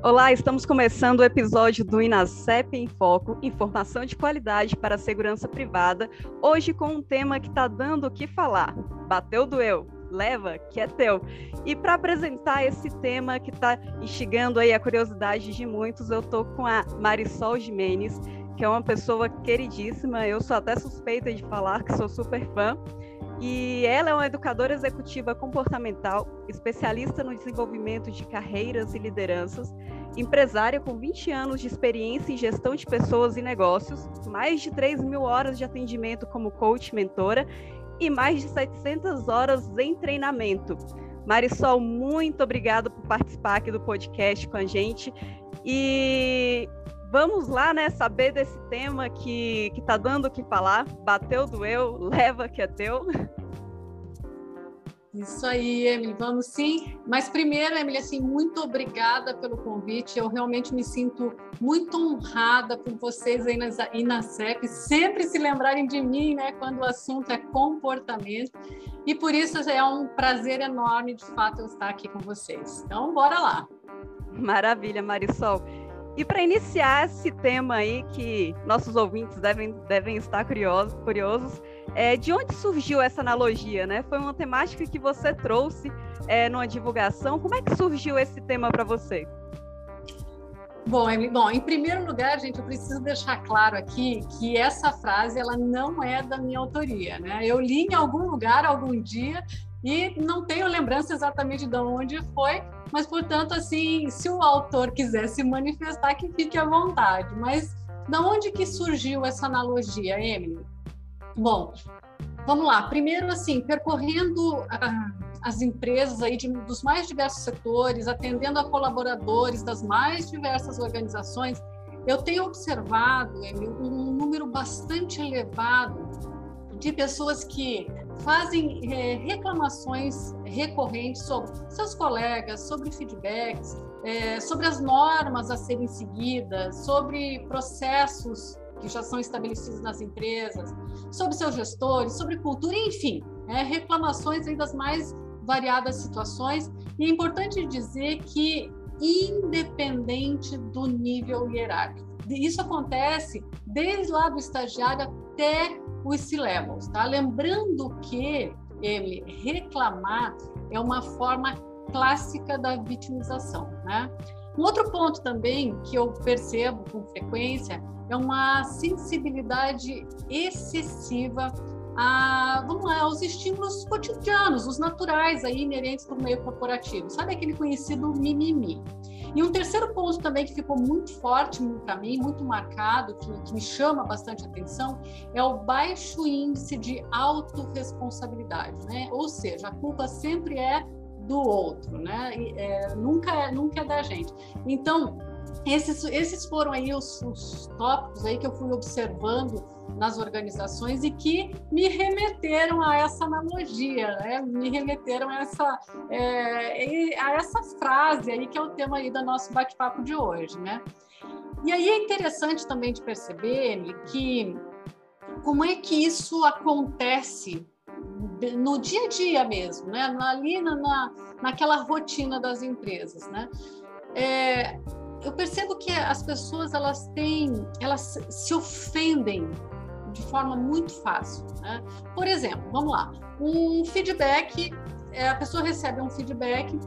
Olá, estamos começando o episódio do Inacep em Foco, informação de qualidade para a segurança privada, hoje com um tema que está dando o que falar. Bateu, doeu, leva, que é teu. E para apresentar esse tema que está instigando aí a curiosidade de muitos, eu estou com a Marisol Jimenez, que é uma pessoa queridíssima, eu sou até suspeita de falar que sou super fã. E ela é uma educadora executiva comportamental, especialista no desenvolvimento de carreiras e lideranças, empresária com 20 anos de experiência em gestão de pessoas e negócios, mais de 3 mil horas de atendimento como coach mentora e mais de 700 horas em treinamento. Marisol, muito obrigada por participar aqui do podcast com a gente. E vamos lá, né, saber desse tema que, que tá dando o que falar. Bateu, doeu, leva que é teu. Isso aí, Emily, vamos sim. Mas primeiro, Emily, assim, muito obrigada pelo convite. Eu realmente me sinto muito honrada por vocês aí na INASEP sempre se lembrarem de mim, né, quando o assunto é comportamento. E por isso é um prazer enorme, de fato, eu estar aqui com vocês. Então, bora lá. Maravilha, Marisol. E para iniciar esse tema aí, que nossos ouvintes devem, devem estar curiosos, curiosos é, de onde surgiu essa analogia? Né? Foi uma temática que você trouxe é, numa divulgação. Como é que surgiu esse tema para você? Bom, bom, em primeiro lugar, gente, eu preciso deixar claro aqui que essa frase ela não é da minha autoria, né? Eu li em algum lugar algum dia e não tenho lembrança exatamente de onde foi, mas portanto, assim, se o autor quiser se manifestar, que fique à vontade. Mas da onde que surgiu essa analogia, Emily? Bom, vamos lá. Primeiro, assim, percorrendo ah, as empresas aí de, dos mais diversos setores, atendendo a colaboradores das mais diversas organizações, eu tenho observado, Emily, um número bastante elevado de pessoas que fazem é, reclamações recorrentes sobre seus colegas, sobre feedbacks, é, sobre as normas a serem seguidas, sobre processos que já são estabelecidos nas empresas, sobre seus gestores, sobre cultura, enfim, é, reclamações aí das mais variadas situações. E é importante dizer que, independente do nível hierárquico, isso acontece desde lá do estagiário até os C-levels, tá? Lembrando que, ele reclamar é uma forma clássica da vitimização, né? Um outro ponto também que eu percebo com frequência é uma sensibilidade excessiva a, vamos lá, aos estímulos cotidianos, os naturais aí inerentes do meio corporativo. Sabe aquele conhecido mimimi? E um terceiro ponto também que ficou muito forte para mim, muito marcado, que, que, me chama bastante atenção, é o baixo índice de autorresponsabilidade, né? Ou seja, a culpa sempre é do outro, né? É, nunca, é, nunca é da gente. Então, esses, esses foram aí os, os tópicos aí que eu fui observando nas organizações e que me remeteram a essa analogia, né? me remeteram a essa, é, a essa frase aí que é o tema aí do nosso bate-papo de hoje, né? E aí é interessante também de perceber que como é que isso acontece no dia a dia mesmo, né? Ali na, na naquela rotina das empresas, né? É, eu percebo que as pessoas elas têm, elas se ofendem de forma muito fácil. Né? Por exemplo, vamos lá, um feedback, é, a pessoa recebe um feedback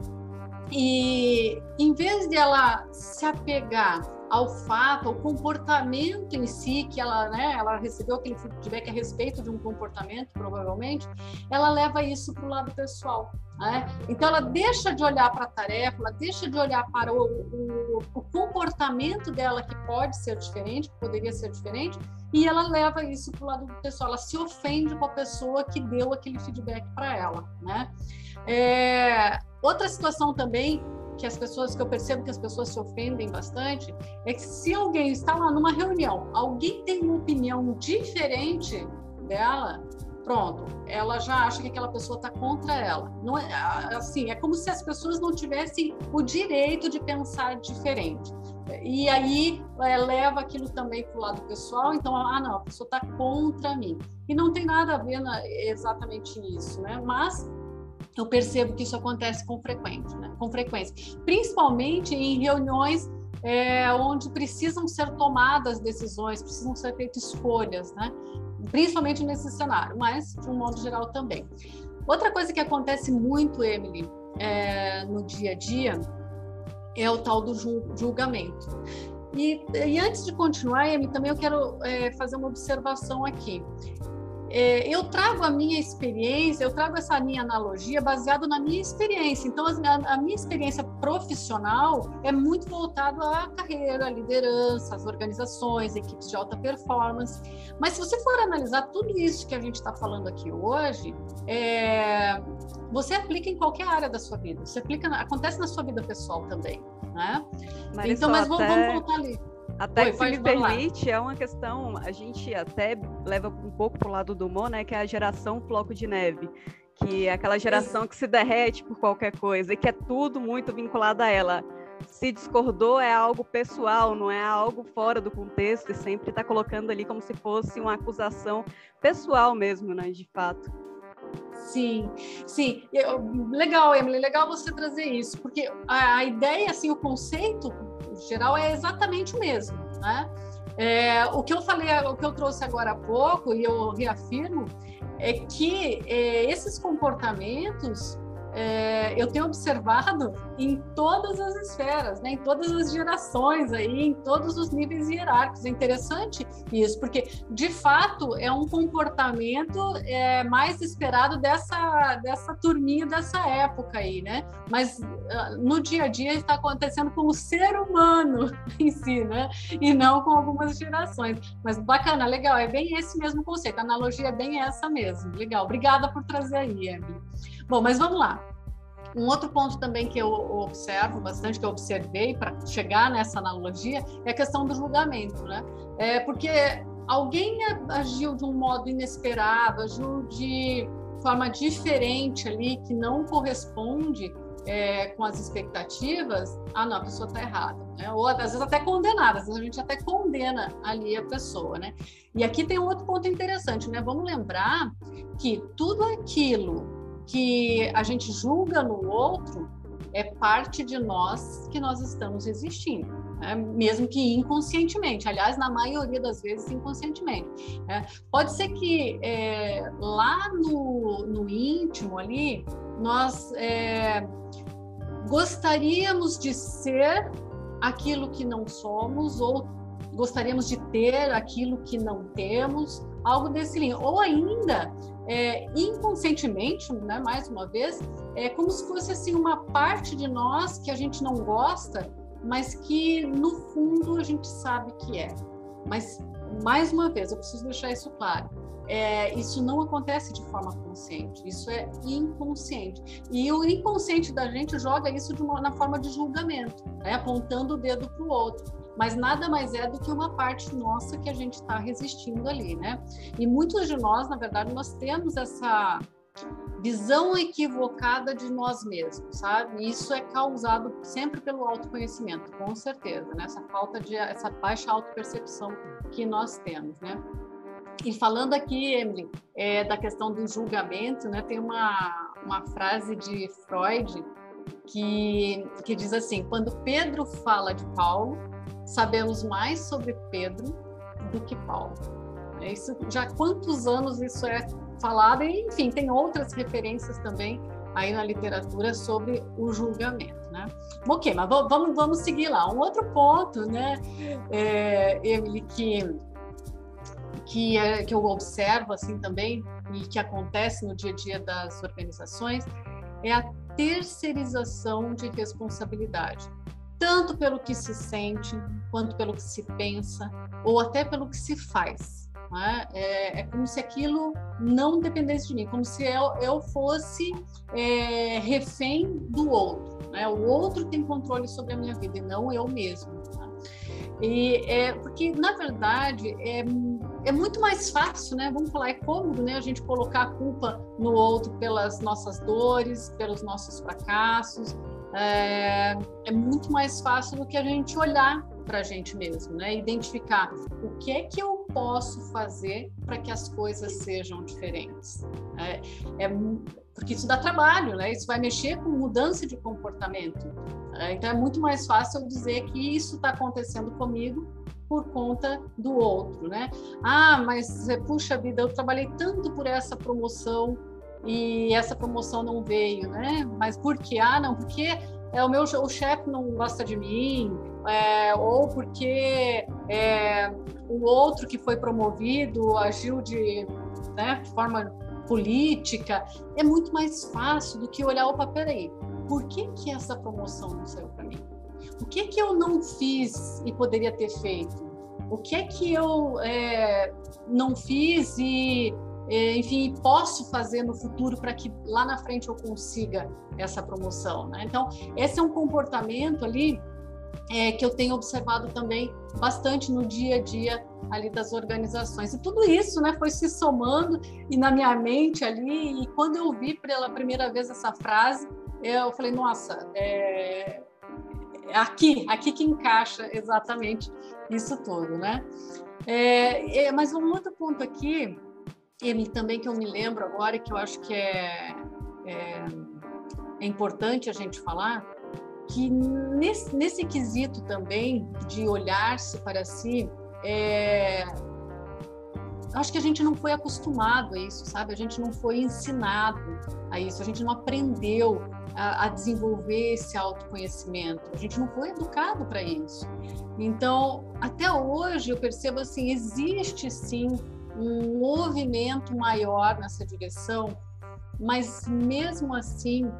e em vez de ela se apegar ao fato, ao comportamento em si, que ela, né, ela recebeu aquele feedback a respeito de um comportamento, provavelmente, ela leva isso para o lado pessoal. Né? Então, ela deixa de olhar para a tarefa, ela deixa de olhar para o, o, o, comportamento dela, que pode ser diferente, que poderia ser diferente, e ela leva isso para o lado pessoal. Ela se ofende com a pessoa que deu aquele feedback para ela. Né? É, outra situação também que as pessoas que eu percebo que as pessoas se ofendem bastante é que se alguém está lá numa reunião, alguém tem uma opinião diferente dela, pronto, ela já acha que aquela pessoa está contra ela. Não é assim, é como se as pessoas não tivessem o direito de pensar diferente. E aí é, leva aquilo também para o lado pessoal. Então, ah, não, a pessoa está contra mim. E não tem nada a ver na, exatamente isso, né? Mas eu percebo que isso acontece com frequência, né? com frequência, principalmente em reuniões é, onde precisam ser tomadas decisões, precisam ser feitas escolhas, né? principalmente nesse cenário, mas de um modo geral também. Outra coisa que acontece muito, Emily, é, no dia a dia é o tal do julgamento. E, e antes de continuar, Emily, também eu quero é, fazer uma observação aqui é, eu trago a minha experiência, eu trago essa minha analogia baseado na minha experiência. Então, a, a minha experiência profissional é muito voltada à carreira, à liderança, às organizações, equipes de alta performance. Mas se você for analisar tudo isso que a gente está falando aqui hoje, é, você aplica em qualquer área da sua vida. Você aplica, acontece na sua vida pessoal também, né? então, mas vamos, até... vamos voltar ali. Até Oi, que se me permite, é uma questão, a gente até leva um pouco para o lado do humor, né? Que é a geração floco de neve. Que é aquela geração que se derrete por qualquer coisa e que é tudo muito vinculado a ela. Se discordou é algo pessoal, não é algo fora do contexto, e sempre está colocando ali como se fosse uma acusação pessoal mesmo, né? De fato. Sim, sim. Legal, Emily, legal você trazer isso, porque a, a ideia, assim, o conceito geral é exatamente o mesmo, né? É, o que eu falei, o que eu trouxe agora há pouco, e eu reafirmo, é que é, esses comportamentos é, eu tenho observado em todas as esferas, né, em todas as gerações, aí, em todos os níveis hierárquicos. É interessante isso, porque de fato é um comportamento é, mais esperado dessa, dessa turminha dessa época aí, né? Mas uh, no dia a dia está acontecendo com o ser humano em si, né? E não com algumas gerações. Mas bacana, legal, é bem esse mesmo conceito, a analogia é bem essa mesmo. Legal, obrigada por trazer aí, Emily. Bom, mas vamos lá. Um outro ponto também que eu observo bastante, que eu observei para chegar nessa analogia, é a questão do julgamento, né? É porque alguém agiu de um modo inesperado, agiu de forma diferente ali, que não corresponde é, com as expectativas, ah, não, a pessoa está errada. Né? Ou às vezes até condenada, às vezes a gente até condena ali a pessoa, né? E aqui tem um outro ponto interessante, né? Vamos lembrar que tudo aquilo que a gente julga no outro é parte de nós que nós estamos existindo, né? mesmo que inconscientemente. Aliás, na maioria das vezes, inconscientemente. Né? Pode ser que é, lá no, no, íntimo ali, nós é, gostaríamos de ser aquilo que não somos ou gostaríamos de ter aquilo que não temos, algo desse linha. Ou ainda, é, inconscientemente, né, mais uma vez, é como se fosse assim uma parte de nós que a gente não gosta, mas que no fundo a gente sabe que é. Mas mais uma vez, eu preciso deixar isso claro. É, isso não acontece de forma consciente, isso é inconsciente. E o inconsciente da gente joga isso uma, na forma de julgamento, né? apontando o dedo para o outro mas nada mais é do que uma parte nossa que a gente está resistindo ali, né? E muitos de nós, na verdade, nós temos essa visão equivocada de nós mesmos, sabe? Isso é causado sempre pelo autoconhecimento, com certeza, né? Essa falta de, essa baixa autopercepção que nós temos, né? E falando aqui, Emily, é, da questão do julgamento, né? Tem uma, uma frase de Freud que, que diz assim: quando Pedro fala de Paulo, sabemos mais sobre Pedro do que Paulo. É isso, já quantos anos isso é falado, e enfim, tem outras referências também aí na literatura sobre o julgamento, né? Ok, mas vamos, vamos seguir lá. Um outro ponto, né, é, Emily, que, que, é, que eu observo assim também e que acontece no dia a dia das organizações é a terceirização de responsabilidade, tanto pelo que se sente, quanto pelo que se pensa, ou até pelo que se faz. É? é? É, como se aquilo não dependesse de mim, como se eu, eu fosse é, refém do outro. Né? O outro tem controle sobre a minha vida e não eu mesmo. Tá? E é, porque, na verdade, é, é muito mais fácil, né? Vamos falar, é cômodo, né? A gente colocar a culpa no outro pelas nossas dores, pelos nossos fracassos. É, é muito mais fácil do que a gente olhar para a gente mesmo, né? Identificar o que é que eu posso fazer para que as coisas sejam diferentes. É, é, porque isso dá trabalho, né? Isso vai mexer com mudança de comportamento. É, então é muito mais fácil eu dizer que isso está acontecendo comigo por conta do outro, né? Ah, mas puxa vida, eu trabalhei tanto por essa promoção e essa promoção não veio, né? Mas por quê? Ah, não, porque é o meu o chefe não gosta de mim, é, ou porque é, o outro que foi promovido agiu de, né, de forma política, é muito mais fácil do que olhar, opa, peraí, por que, que essa promoção não saiu para mim? O que que eu não fiz e poderia ter feito? O que é que eu é, não fiz e, enfim, posso fazer no futuro para que lá na frente eu consiga essa promoção? Né? Então, esse é um comportamento ali é, que eu tenho observado também bastante no dia a dia ali das organizações. E tudo isso né, foi se somando e na minha mente ali, e quando eu vi pela primeira vez essa frase, eu falei, nossa, é, é aqui, aqui que encaixa exatamente isso tudo, né? É, é, mas um outro ponto aqui, Emily, também que eu me lembro agora, que eu acho que é, é, é importante a gente falar, que nesse, nesse quesito também de olhar-se para si, é, acho que a gente não foi acostumado a isso, sabe? A gente não foi ensinado a isso, a gente não aprendeu a, a desenvolver esse autoconhecimento, a gente não foi educado para isso. Então, até hoje eu percebo assim, existe sim um movimento maior nessa direção, mas mesmo assim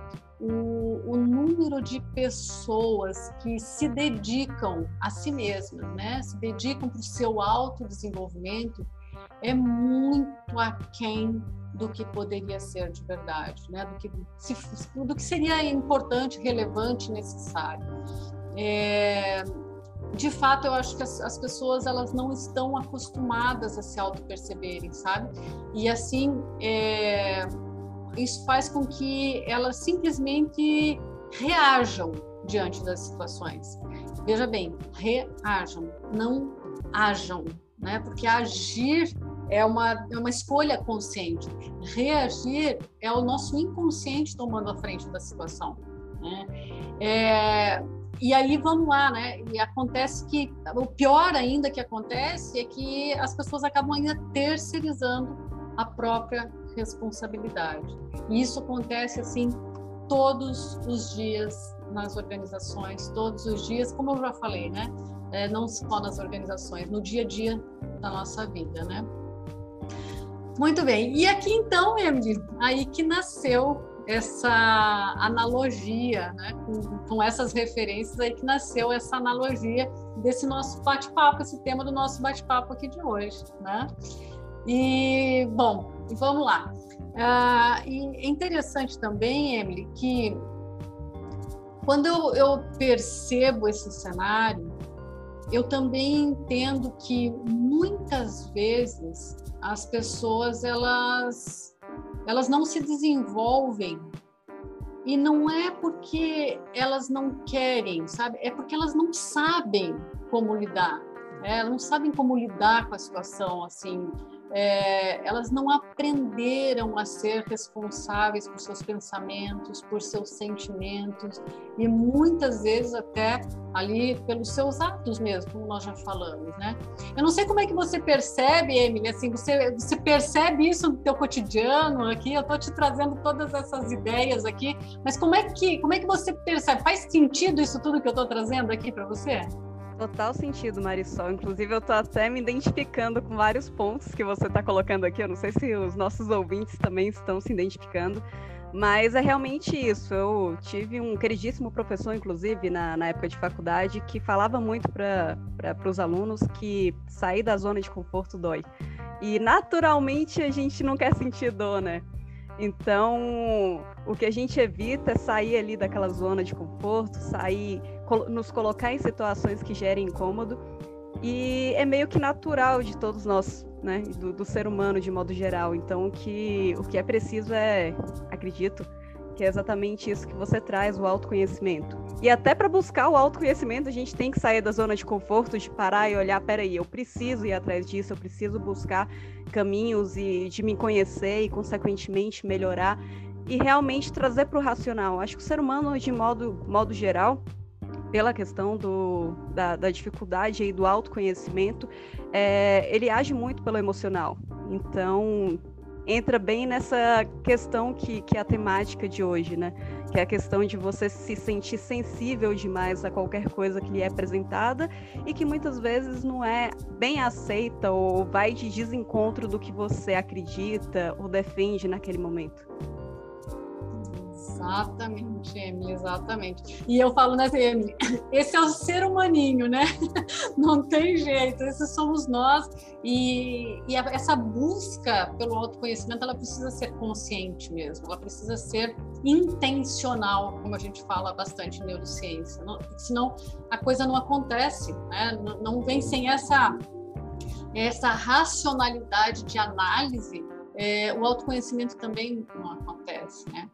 o, o, número de pessoas que se dedicam a si mesmas, né? se dedicam para o seu autodesenvolvimento, é muito aquém do que poderia ser de verdade, né? do, que, se, do que seria importante, relevante, necessário. É, de fato, eu acho que as, as, pessoas elas não estão acostumadas a se auto-perceberem, sabe? E assim, é, isso faz com que elas simplesmente reajam diante das situações. Veja bem, reajam, não ajam, né? Porque agir é uma, é uma escolha consciente. Reagir é o nosso inconsciente tomando a frente da situação. Né? É, e aí vamos lá, né? E acontece que o pior ainda que acontece é que as pessoas acabam ainda terceirizando a própria responsabilidade. E isso acontece assim todos os dias nas organizações, todos os dias, como eu já falei, né? É, não só nas organizações, no dia a dia da nossa vida, né? Muito bem. E aqui então, Emily, aí que nasceu essa analogia, né? Com, com essas referências aí que nasceu essa analogia desse nosso bate-papo, esse tema do nosso bate-papo aqui de hoje, né? E, bom, vamos lá. Ah, e é interessante também, Emily, que quando eu, eu percebo esse cenário, eu também entendo que muitas vezes as pessoas elas elas não se desenvolvem e não é porque elas não querem, sabe? É porque elas não sabem como lidar. Né? Elas não sabem como lidar com a situação assim é, elas não aprenderam a ser responsáveis por seus pensamentos, por seus sentimentos e muitas vezes até ali pelos seus atos mesmo, como nós já falamos, né? Eu não sei como é que você percebe, Emily, assim, você, você percebe isso no teu cotidiano aqui, eu estou te trazendo todas essas ideias aqui, mas como é que, como é que você percebe? Faz sentido isso tudo que eu estou trazendo aqui para você? Total sentido, Marisol. Inclusive, eu estou até me identificando com vários pontos que você está colocando aqui. Eu não sei se os nossos ouvintes também estão se identificando, mas é realmente isso. Eu tive um queridíssimo professor, inclusive, na, na época de faculdade, que falava muito para os alunos que sair da zona de conforto dói. E naturalmente a gente não quer sentir dor, né? Então, o que a gente evita é sair ali daquela zona de conforto, sair nos colocar em situações que gerem incômodo. E é meio que natural de todos nós, né? Do, do ser humano de modo geral. Então, o que, o que é preciso é, acredito, que é exatamente isso que você traz, o autoconhecimento. E até para buscar o autoconhecimento, a gente tem que sair da zona de conforto, de parar e olhar, peraí, eu preciso ir atrás disso, eu preciso buscar caminhos e de me conhecer e, consequentemente, melhorar e realmente trazer para o racional. Acho que o ser humano, de modo, modo geral, pela questão do, da, da dificuldade e do autoconhecimento, é, ele age muito pelo emocional. Então, entra bem nessa questão que, que é a temática de hoje, né? Que é a questão de você se sentir sensível demais a qualquer coisa que lhe é apresentada e que muitas vezes não é bem aceita ou vai de desencontro do que você acredita ou defende naquele momento. Exatamente, Emily, exatamente. E eu falo nessa, Emily, esse é o ser humaninho, né? Não tem jeito, esses somos nós. E, e essa busca pelo autoconhecimento, ela precisa ser consciente mesmo, ela precisa ser intencional, como a gente fala bastante em neurociência. Não, senão a coisa não acontece, né? Não, não vem sem essa, essa racionalidade de análise é, o autoconhecimento também não acontece, né?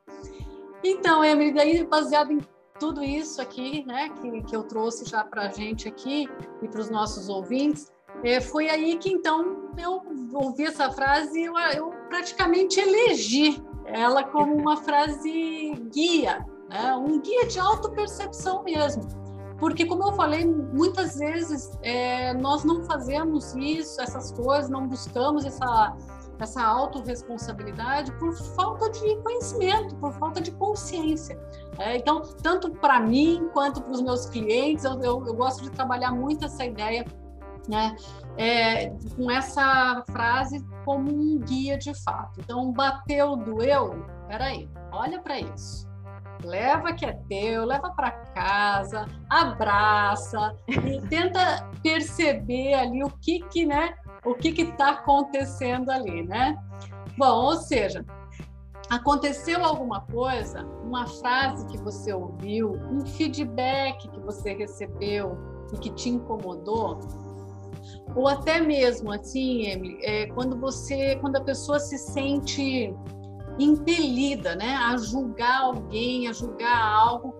Então, Emily, daí baseado em tudo isso aqui, né, que, que eu trouxe já para a gente aqui e para os nossos ouvintes, é, foi aí que então eu ouvi essa frase e eu, eu praticamente elegi ela como uma frase guia, né, um guia de autopercepção mesmo. Porque, como eu falei, muitas vezes é, nós não fazemos isso, essas coisas, não buscamos essa essa autorresponsabilidade por falta de conhecimento, por falta de consciência. É, então, tanto para mim quanto para os meus clientes, eu, eu, eu, gosto de trabalhar muito essa ideia, né, é, com essa frase como um guia de fato. Então, bateu, doeu, peraí, olha para isso. Leva que é teu, leva para casa, abraça e tenta perceber ali o que que, né, o que está acontecendo ali, né? Bom, ou seja, aconteceu alguma coisa, uma frase que você ouviu, um feedback que você recebeu e que te incomodou, ou até mesmo assim, Emily, é, quando você, quando a pessoa se sente impelida, né, a julgar alguém, a julgar algo,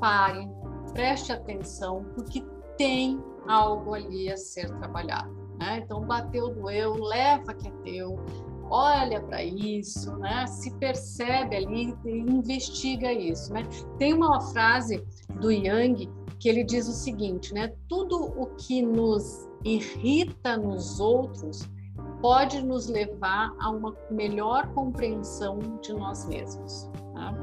pare, preste atenção, porque tem algo ali a ser trabalhado. Né? Então, bateu, doeu, leva que é teu, olha para isso, né? se percebe ali, investiga isso. Né? Tem uma frase do Yang que ele diz o seguinte, né? tudo o que nos irrita nos outros pode nos levar a uma melhor compreensão de nós mesmos. Tá?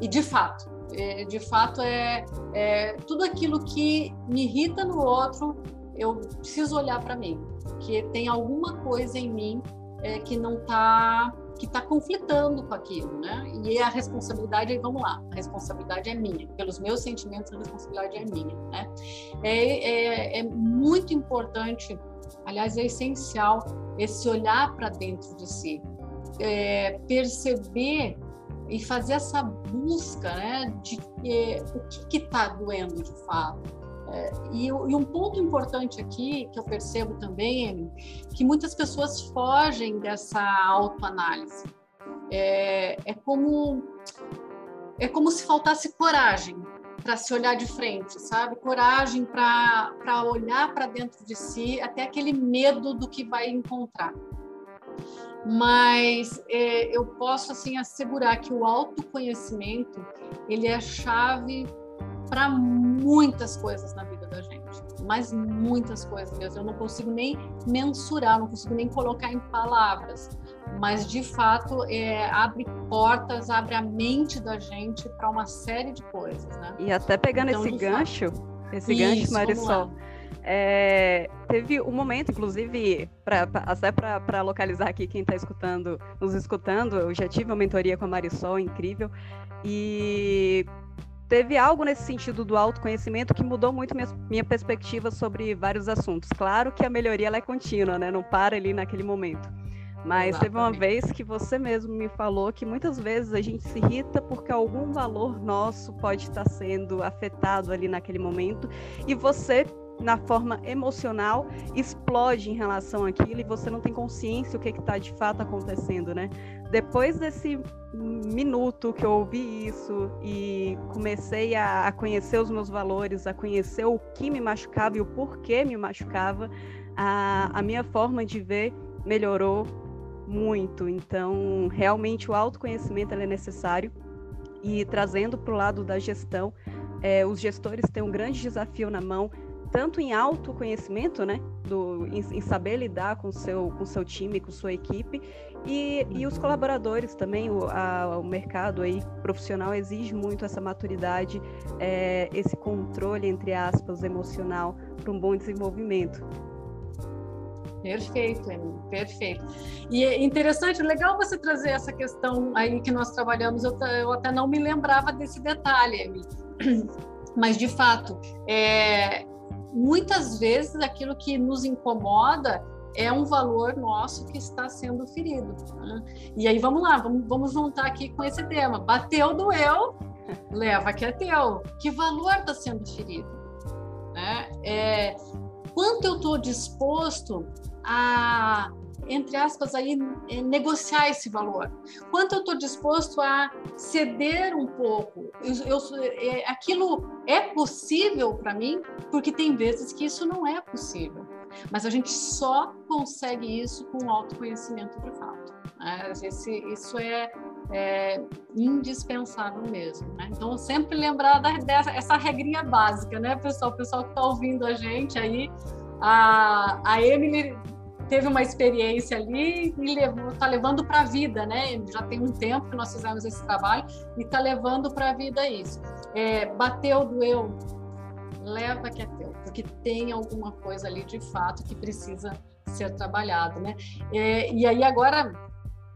E de fato, é, de fato é, é tudo aquilo que me irrita no outro eu preciso olhar para mim, que tem alguma coisa em mim é, que não está que está conflitando com aquilo, né? E a responsabilidade, vamos lá, a responsabilidade é minha, pelos meus sentimentos, a responsabilidade é minha, né? É, é, é muito importante, aliás, é essencial esse olhar para dentro de si, é, perceber e fazer essa busca, né, de é, o que está doendo de fato, é, e, e, um ponto importante aqui que eu percebo também é que muitas pessoas fogem dessa autoanálise. É, é como é como se faltasse coragem para se olhar de frente, sabe? Coragem para olhar para dentro de si, até aquele medo do que vai encontrar. Mas é, eu posso assim assegurar que o autoconhecimento ele é a chave para muitas coisas na vida da gente, mas muitas coisas mesmo. Eu não consigo nem mensurar, não consigo nem colocar em palavras, mas de fato é, abre portas, abre a mente da gente para uma série de coisas, né? E até pegando então, esse gancho, fato, esse isso, gancho, Marisol. É, teve um momento, inclusive, pra, pra até para localizar aqui quem está escutando, nos escutando, eu já tive uma mentoria com a Marisol, incrível, e teve algo nesse sentido do autoconhecimento que mudou muito minha, minha perspectiva sobre vários assuntos. Claro que a melhoria ela é contínua, né? Não para ali naquele momento. Mas Exatamente. teve uma vez que você mesmo me falou que muitas vezes a gente se irrita porque algum valor nosso pode estar sendo afetado ali naquele momento e você na forma emocional explode em relação àquilo e você não tem consciência o que está de fato acontecendo, né? Depois desse minuto que eu ouvi isso e comecei a, a conhecer os meus valores, a conhecer o que me machucava e o porquê me machucava, a, a minha forma de ver melhorou muito. Então, realmente o autoconhecimento é necessário e trazendo para o lado da gestão, é, os gestores têm um grande desafio na mão tanto em autoconhecimento, né, do, em, em, saber lidar com seu com seu time, com sua equipe, e, e os colaboradores também, o, a, o mercado aí profissional exige muito essa maturidade, é, esse controle entre aspas emocional para um bom desenvolvimento. Perfeito, Emily, perfeito. E é interessante, legal você trazer essa questão aí que nós trabalhamos, eu, eu até não me lembrava desse detalhe, Emily. Mas, de fato, é, muitas vezes aquilo que nos incomoda é um valor nosso que está sendo ferido. Né? E aí vamos lá, vamos, vamos juntar aqui com esse tema. Bateu, doeu, leva que é teu. Que valor está sendo ferido? Né? É, quanto eu estou disposto a entre aspas, aí, é, negociar esse valor? Quanto eu estou disposto a ceder um pouco? Eu, eu, é, aquilo é possível para mim? Porque tem vezes que isso não é possível. Mas a gente só consegue isso com autoconhecimento de fato. Né? Esse, isso é, é, indispensável mesmo. Né? Então, sempre lembrar da, dessa essa regrinha básica, né, pessoal? O pessoal que está ouvindo a gente aí, a, a Emily teve uma experiência ali e levou, tá levando para a vida, né? Já tem um tempo que nós fizemos esse trabalho e está levando para a vida isso. É, bateu, doeu, leva que é teu, porque tem alguma coisa ali de fato que precisa ser trabalhado, né? É, e aí agora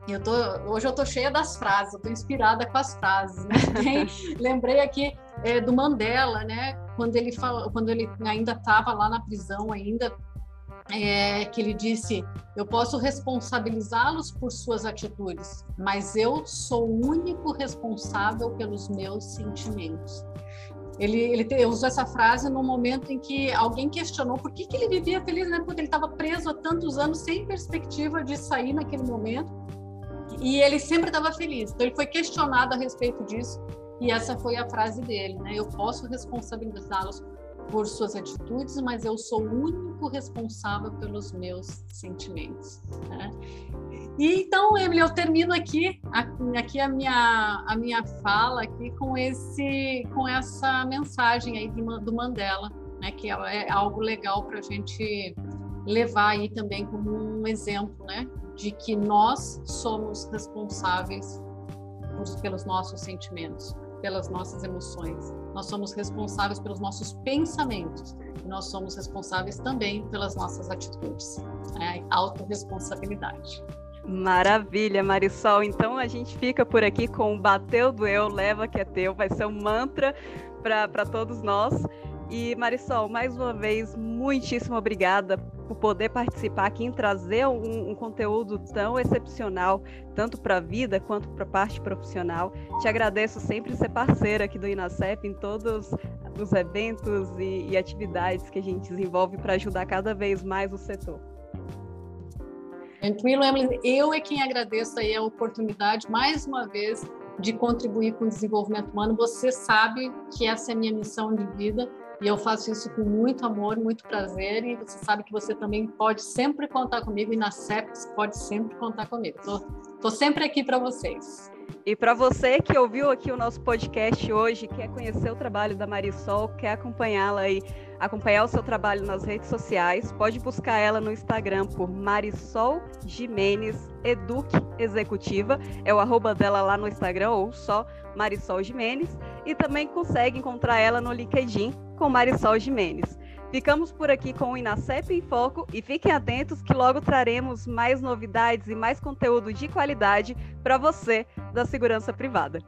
eu tô, hoje eu tô cheia das frases, eu tô inspirada com as frases, né? Tem, lembrei aqui é, do Mandela, né? Quando ele falou, quando ele ainda estava lá na prisão ainda é, que ele disse: Eu posso responsabilizá-los por suas atitudes, mas eu sou o único responsável pelos meus sentimentos. Ele, ele usou essa frase no momento em que alguém questionou por que, que ele vivia feliz, né? Porque ele estava preso há tantos anos sem perspectiva de sair naquele momento e ele sempre estava feliz. Então ele foi questionado a respeito disso e essa foi a frase dele, né? Eu posso responsabilizá-los por suas atitudes, mas eu sou o único responsável pelos meus sentimentos. Né? E então, Emily, eu termino aqui, aqui a minha a minha fala aqui com esse com essa mensagem aí do Mandela, né? Que é, é algo legal para a gente levar aí também como um exemplo, né? De que nós somos responsáveis pelos nossos sentimentos, pelas nossas emoções nós somos responsáveis pelos nossos pensamentos e nós somos responsáveis também pelas nossas atitudes. É autorresponsabilidade. Maravilha, Marisol. Então a gente fica por aqui com o Bateu do Eu, Leva que é Teu. Vai ser um mantra para todos nós. E Marisol, mais uma vez, muitíssimo obrigada por poder participar aqui em trazer um, um conteúdo tão excepcional, tanto para a vida quanto para a parte profissional. Te agradeço sempre ser parceira aqui do Inacep em todos os eventos e, e atividades que a gente desenvolve para ajudar cada vez mais o setor. Tranquilo, Emily. Eu é quem agradeço aí a oportunidade, mais uma vez, de contribuir com o desenvolvimento humano. Você sabe que essa é a minha missão de vida E eu faço isso com muito amor, muito prazer. E você sabe que você também pode sempre contar comigo. E na CEPS pode sempre contar comigo. Estou sempre aqui para vocês. E para você que ouviu aqui o nosso podcast hoje, quer conhecer o trabalho da Marisol, quer acompanhá-la aí, acompanhar o seu trabalho nas redes sociais, pode buscar ela no Instagram por Marisol Jimenez Eduque Executiva, é o arroba dela lá no Instagram, ou só Marisol Jimenez, e também consegue encontrar ela no LinkedIn com Marisol Jimenez. Ficamos por aqui com o Inacep em Foco e fiquem atentos que logo traremos mais novidades e mais conteúdo de qualidade para você da segurança privada.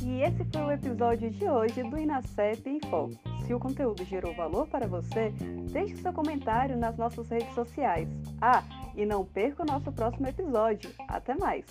E esse foi o episódio de hoje do Inacep em Foco. Se o conteúdo gerou valor para você, deixe seu comentário nas nossas redes sociais. Ah, e não perca o nosso próximo episódio. Até mais!